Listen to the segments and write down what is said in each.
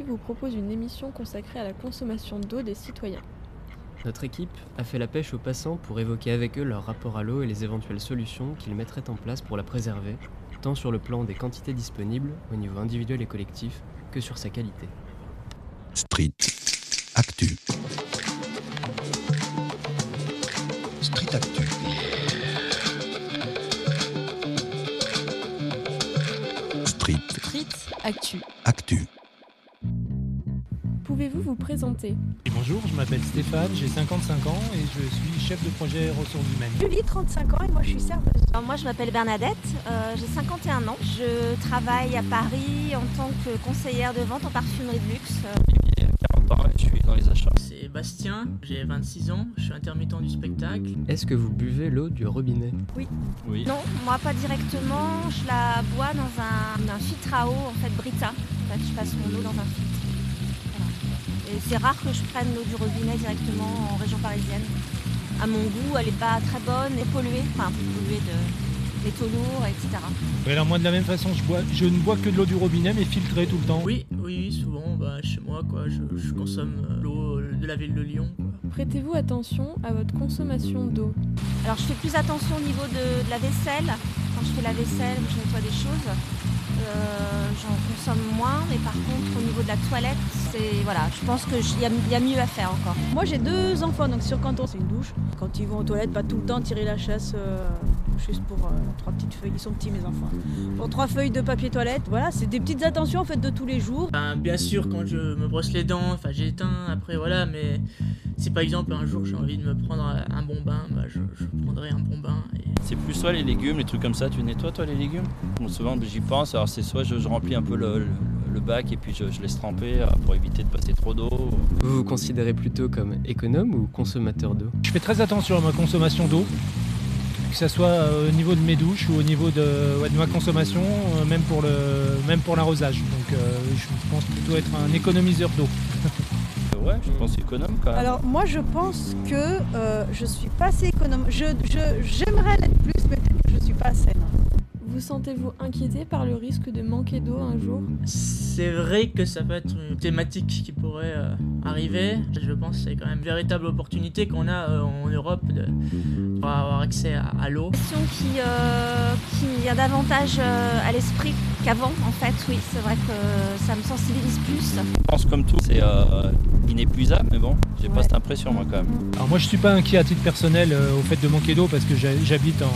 Actu vous propose une émission consacrée à la consommation d'eau des citoyens. Notre équipe a fait la pêche aux passants pour évoquer avec eux leur rapport à l'eau et les éventuelles solutions qu'ils mettraient en place pour la préserver, tant sur le plan des quantités disponibles au niveau individuel et collectif que sur sa qualité. Street Actu. Street Actu. Street Street Actu. Actu. Vous présenter Et bonjour, je m'appelle Stéphane, j'ai 55 ans et je suis chef de projet ressources humaines. Julie, 35 ans et moi je suis serveuse. Alors, moi, je m'appelle Bernadette, euh, j'ai 51 ans. Je travaille à Paris en tant que conseillère de vente en parfumerie de luxe. Olivier, 40 ans, et je suis dans les achats. C'est Bastien, j'ai 26 ans, je suis intermittent du spectacle. Est-ce que vous buvez l'eau du robinet? Oui. Non, moi pas directement, je la bois dans un, un filtre à eau, en fait Brita. En fait, je passe mon eau dans un filtre. Et c'est rare que je prenne l'eau du robinet directement en région parisienne. À mon goût, elle n'est pas très bonne et polluée, enfin polluée de métaux lourds, etc. Alors moi de la même façon, je, bois, je ne bois que de l'eau du robinet mais filtrée tout le temps. Oui, oui, souvent, bah, chez moi, quoi, je, je consomme euh, l'eau euh, de la ville de Lyon. Prêtez-vous attention à votre consommation d'eau. Alors je fais plus attention au niveau de, de la vaisselle. Quand je fais la vaisselle, je nettoie des choses. Euh, J'en consomme moins, mais par contre au niveau de la toilette, c'est voilà, je pense qu'il y, a- mieux à faire encore. Moi j'ai deux enfants, donc sur quand on c'est une douche. Quand ils vont aux toilettes, pas tout le temps tirer la chasse euh, juste pour euh, trois petites feuilles. Ils sont petits mes enfants. Pour trois feuilles de papier toilette, voilà, c'est des petites attentions en fait de tous les jours. Ben, bien sûr, quand je me brosse les dents, enfin j'éteins, après voilà, mais si par exemple un jour j'ai envie de me prendre un bon bain, bah, je, je prendrai un bon bain. Et... C'est plus soit les légumes, les trucs comme ça. Tu nettoies toi les légumes? Bon, Souvent j'y pense. Alors c'est soit je, je remplis un peu le, le- le bac et puis je, je laisse tremper euh, pour éviter de passer trop d'eau. Vous vous considérez plutôt comme économe ou consommateur d'eau? Je fais très attention à ma consommation d'eau, que ce soit euh, au niveau de mes douches ou au niveau de, ouais, de ma consommation, euh, même pour le, même pour l'arrosage. Donc euh, je pense plutôt être un économiseur d'eau. Ouais, je pense économe quand même. Alors moi je pense que euh, je suis pas assez économe. Je, je- j'aimerais l'être plus, mais peut-être que je suis pas assez. non. Vous sentez-vous inquiété par le risque de manquer d'eau un jour C'est vrai que ça peut être une thématique qui pourrait euh, arriver. Je pense que c'est quand même une véritable opportunité qu'on a euh, en Europe de, pour avoir accès à, à l'eau. Question qui, euh, qui a davantage euh, à l'esprit qu'avant en fait, oui, c'est vrai que ça me sensibilise plus. Je pense comme tout, c'est euh, inépuisable, mais bon, j'ai pas cette impression moi quand même. Alors moi je suis pas inquiet à titre personnel euh, au fait de manquer d'eau parce que j'ha- j'habite en,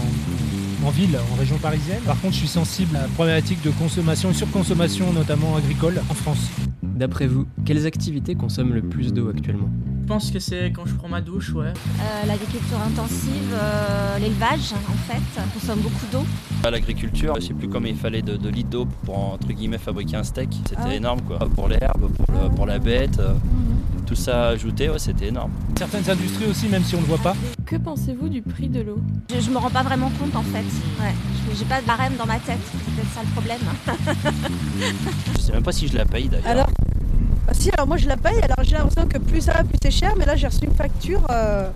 en ville, en région parisienne. Par contre je suis sensible à la problématique de consommation et surconsommation notamment agricole en France. D'après vous, quelles activités consomment le plus d'eau actuellement? Je pense que c'est quand je prends ma douche, ouais. Euh, L'agriculture intensive, euh, l'élevage en fait, consomme beaucoup d'eau. L'agriculture, je sais plus combien il fallait de, de litres d'eau pour entre guillemets fabriquer un steak. C'était Ah ouais. énorme quoi. Pour l'herbe, pour, la bête, euh, tout ça ajouté, ouais, c'était énorme. Certaines industries aussi, même si on ne le voit pas, Que pensez-vous du prix de l'eau? Je, je me rends pas vraiment compte en fait. Ouais. Je- J'ai pas de barème dans ma tête, c'est peut-être ça le problème. Je sais même pas si je la paye d'ailleurs. Alors, bah si, alors moi je la paye, alors j'ai l'impression que plus ça va, plus c'est cher, mais là j'ai reçu une facture. euh,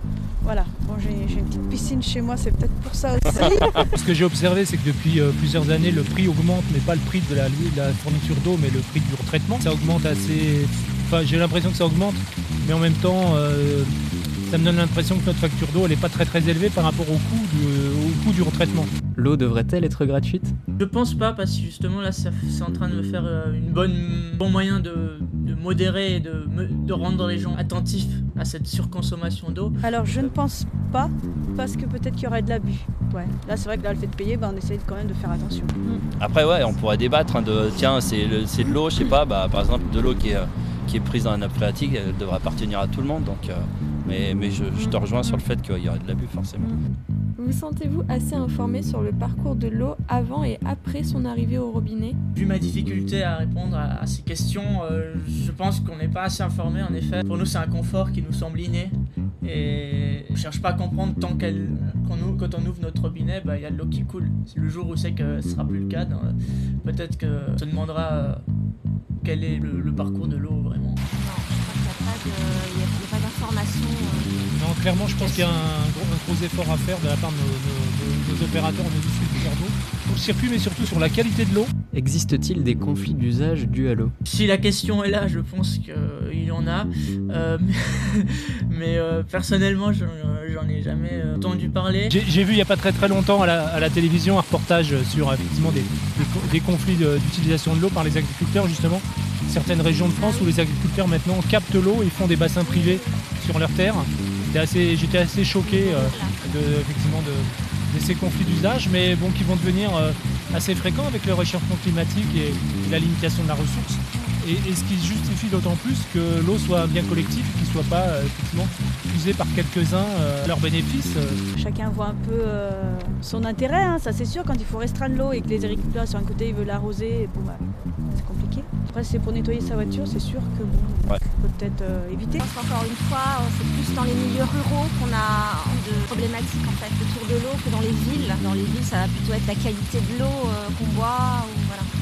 voilà, bon, j'ai j'ai une petite piscine chez moi, c'est peut-être pour ça aussi. Ce que j'ai observé, c'est que depuis euh, plusieurs années, le prix augmente, mais pas le prix de la, de la fourniture d'eau, mais le prix du retraitement. Ça augmente assez. Enfin, j'ai l'impression que ça augmente, mais en même temps, euh, ça me donne l'impression que notre facture d'eau, elle n'est pas très très élevée par rapport au coût du, au coût du retraitement. L'eau devrait-elle être gratuite? Je pense pas parce que justement là c'est en train de me faire euh, une bonne bon moyen de, de modérer et de, de rendre les gens attentifs à cette surconsommation d'eau. Alors je ne pense pas, parce que peut-être qu'il y aurait de l'abus. Ouais. Là c'est vrai que là le fait de payer, bah, on essaye quand même de faire attention. Après ouais, on pourrait débattre hein, de tiens c'est de l'eau, je sais pas, bah, par exemple de l'eau qui est, euh, qui est prise dans la nappe phréatique, elle devrait appartenir à tout le monde. Donc, euh, mais mais je, je te rejoins sur le fait qu'il y aurait de l'abus forcément. Vous sentez-vous assez informé sur le parcours de l'eau avant et après son arrivée au robinet? Vu ma difficulté à répondre à, à ces questions, euh, je pense qu'on n'est pas assez informé en effet. Pour nous c'est un confort qui nous semble inné et on cherche pas à comprendre tant qu'elle quand on ouvre notre robinet, bah, il y a de l'eau qui coule. C'est le jour où c'est que ce sera plus le cas, peut-être que on se demandera euh, quel est le, parcours de l'eau vraiment? Non, je crois qu'il n'y a pas de- Non, clairement, je pense qu'il y a un gros, un gros effort à faire de la part de nos, nos- nos- nos opérateurs, nos distributeurs d'eau, pour le circuit, mais surtout sur la qualité de l'eau. Existe-t-il des conflits d'usage dus à l'eau? Si la question est là, je pense qu'il y en a. Euh, mais mais, euh, personnellement, j'en j'en ai jamais euh, entendu parler. J'ai j'ai vu il n'y a pas très très longtemps à la, à la télévision un reportage sur effectivement des, des co- des conflits de- d'utilisation de l'eau par les agriculteurs justement. Certaines régions de France où les agriculteurs maintenant captent l'eau et font des bassins privés sur leurs terres. J'étais assez, choqué euh, de, effectivement de, ces conflits d'usage, mais bon, qui vont devenir euh, assez fréquents avec le réchauffement climatique et, la limitation de la ressource. Et, ce qui justifie d'autant plus que l'eau soit bien collective et qu'il ne soit pas euh, effectivement usée par quelques-uns à leur bénéfice. Chacun voit un peu son intérêt, hein, ça c'est sûr. Quand il faut restreindre l'eau et que les agriculteurs sur un côté ils veulent l'arroser, bah. Après, c'est pour nettoyer sa voiture, c'est sûr que bon, Ouais. peut peut-être euh, éviter. Pense qu'encore une fois, euh, c'est plus dans les milieux ruraux qu'on a de problématiques en fait autour de l'eau que dans les villes. Dans les villes, ça va plutôt être la qualité de l'eau euh, qu'on boit. Ou.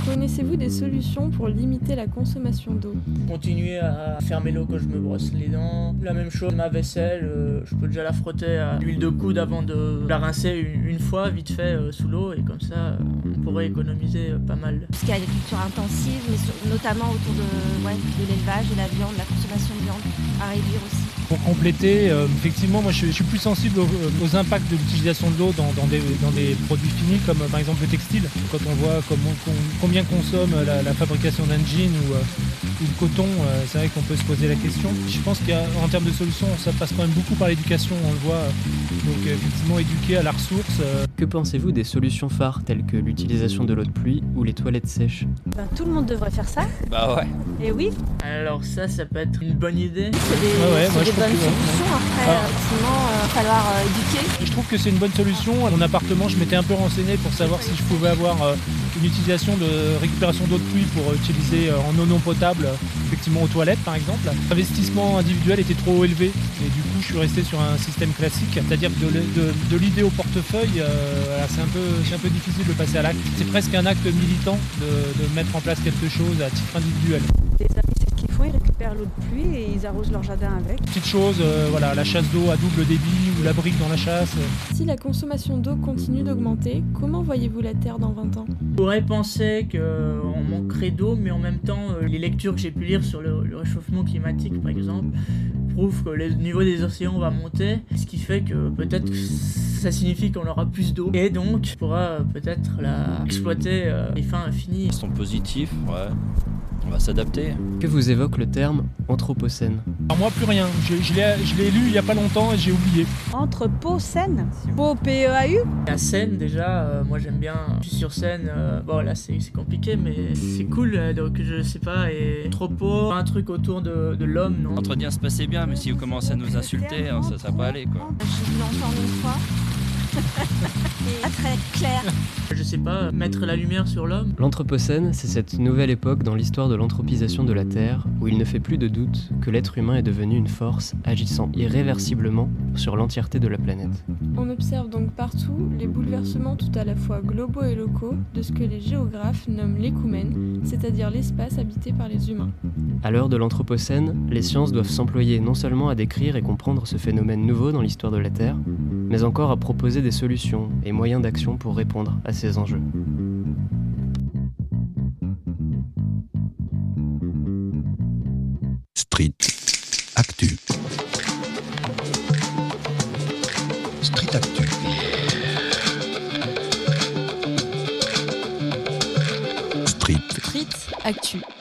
Connaissez-vous des solutions pour limiter la consommation d'eau Continuer à fermer l'eau quand je me brosse les dents. La même chose, ma vaisselle, euh, je peux déjà la frotter à l'huile de coude avant de la rincer une, une fois, vite fait, euh, sous l'eau. Et comme ça, euh, on pourrait économiser pas mal. Tout ce qui est agriculture intensive, mais notamment autour de, ouais, de l'élevage, de la viande, de la consommation de viande, à réduire aussi. Pour compléter, euh, effectivement, moi je, suis- plus sensible aux, impacts de l'utilisation de l'eau dans, des, produits finis, comme euh, par exemple le textile. Quand on voit combien consomme la, la fabrication d'un jean ou, euh, ou le coton, euh, c'est vrai qu'on peut se poser la question. Je pense qu'en termes de solutions, ça passe quand même beaucoup par l'éducation, on le voit. Donc euh, effectivement, éduquer à la ressource. euh, Que pensez-vous des solutions phares telles que l'utilisation de l'eau de pluie ou les toilettes sèches? Ben, tout le monde devrait faire ça. Bah ouais. Et oui, Alors ça, ça peut être une bonne idée. C'est des, Ouais, moi, des je trouve bonnes que- solutions. Après, Ah. Falloir euh, éduquer. Je trouve que c'est une bonne solution. À mon appartement, je m'étais un peu renseigné pour savoir si je pouvais avoir euh, une utilisation de récupération d'eau de pluie pour euh, utiliser en eau non potable, effectivement aux toilettes par exemple. L'investissement individuel était trop élevé et du coup je suis resté sur un système classique, c'est-à-dire que de, de- de l'idée au portefeuille, euh, c'est un, peu, un peu difficile de passer à l'acte. C'est presque un acte militant de, de mettre en place quelque chose à titre individuel. les amis, c'est ce qu'ils font, ils récupèrent l'eau de pluie et ils arrosent leur jardin avec. Petite chose, euh, voilà, la chasse d'eau à double débit ou la brique dans la chasse. euh, Si la consommation d'eau continue d'augmenter, comment voyez-vous la Terre dans 20 ans? On pourrait penser qu'on manquerait d'eau, mais en même temps, euh, les lectures que j'ai pu lire sur le, le réchauffement climatique, par exemple, prouvent que le niveau des océans va monter, ce qui fait que peut-être que ça signifie qu'on aura plus d'eau. Et donc, on pourra euh, peut-être la exploiter euh, les fins infinies. Ils sont positifs, ouais. On va s'adapter. Que vous évoque le terme anthropocène Alors moi plus rien, je, je l'ai je lu il n'y a pas longtemps et j'ai oublié. Pau-Seine, Pau P-E-A-U, La scène, déjà, euh, moi j'aime bien. Je suis sur scène, euh, bon là c'est compliqué, mais c'est cool, euh, donc je sais pas, et beau, un truc autour de, de l'homme, non? L'entretien se passait bien, mais si vous commencez à nous insulter, hein, ça, ça va pas aller quoi. J'ai vu l'entendre une fois. Très clair. Je sais pas, mettre la lumière sur l'homme. L'Anthropocène, c'est cette nouvelle époque dans l'histoire de l'anthropisation de la Terre où il ne fait plus de doute que l'être humain est devenu une force agissant irréversiblement sur l'entièreté de la planète. On observe donc partout les bouleversements tout à la fois globaux et locaux de ce que les géographes nomment l'écoumène, c'est-à-dire l'espace habité par les humains. À l'heure de l'Anthropocène, les sciences doivent s'employer non seulement à décrire et comprendre ce phénomène nouveau dans l'histoire de la Terre, mais encore à proposer des solutions et moyens d'action pour répondre à ces enjeux. Street Actu. Street Actu. Street Actu. Actu.